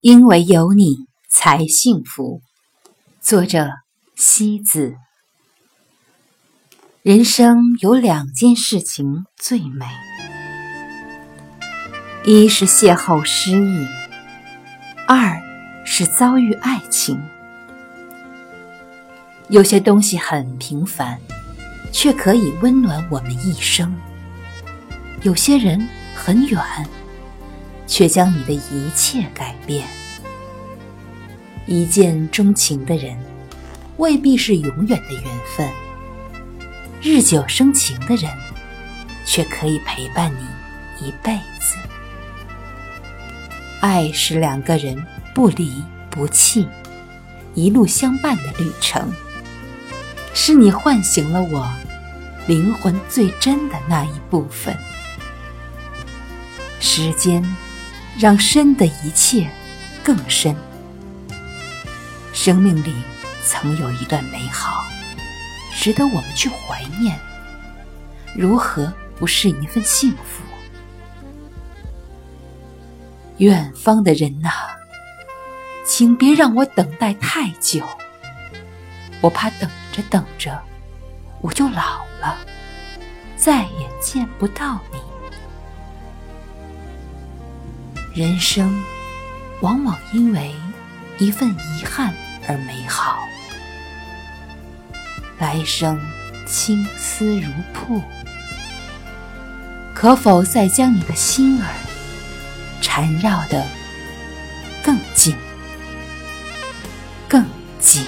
因为有你才幸福。作者：西子。人生有两件事情最美，一是邂逅诗意，二是遭遇爱情。有些东西很平凡，却可以温暖我们一生；有些人很远。却将你的一切改变。一见钟情的人，未必是永远的缘分；日久生情的人，却可以陪伴你一辈子。爱是两个人不离不弃、一路相伴的旅程，是你唤醒了我灵魂最真的那一部分。时间。让深的一切更深。生命里曾有一段美好，值得我们去怀念。如何不是一份幸福？远方的人呐，请别让我等待太久。我怕等着等着，我就老了，再也见不到你。人生往往因为一份遗憾而美好，来生青丝如瀑，可否再将你的心儿缠绕得更紧、更紧？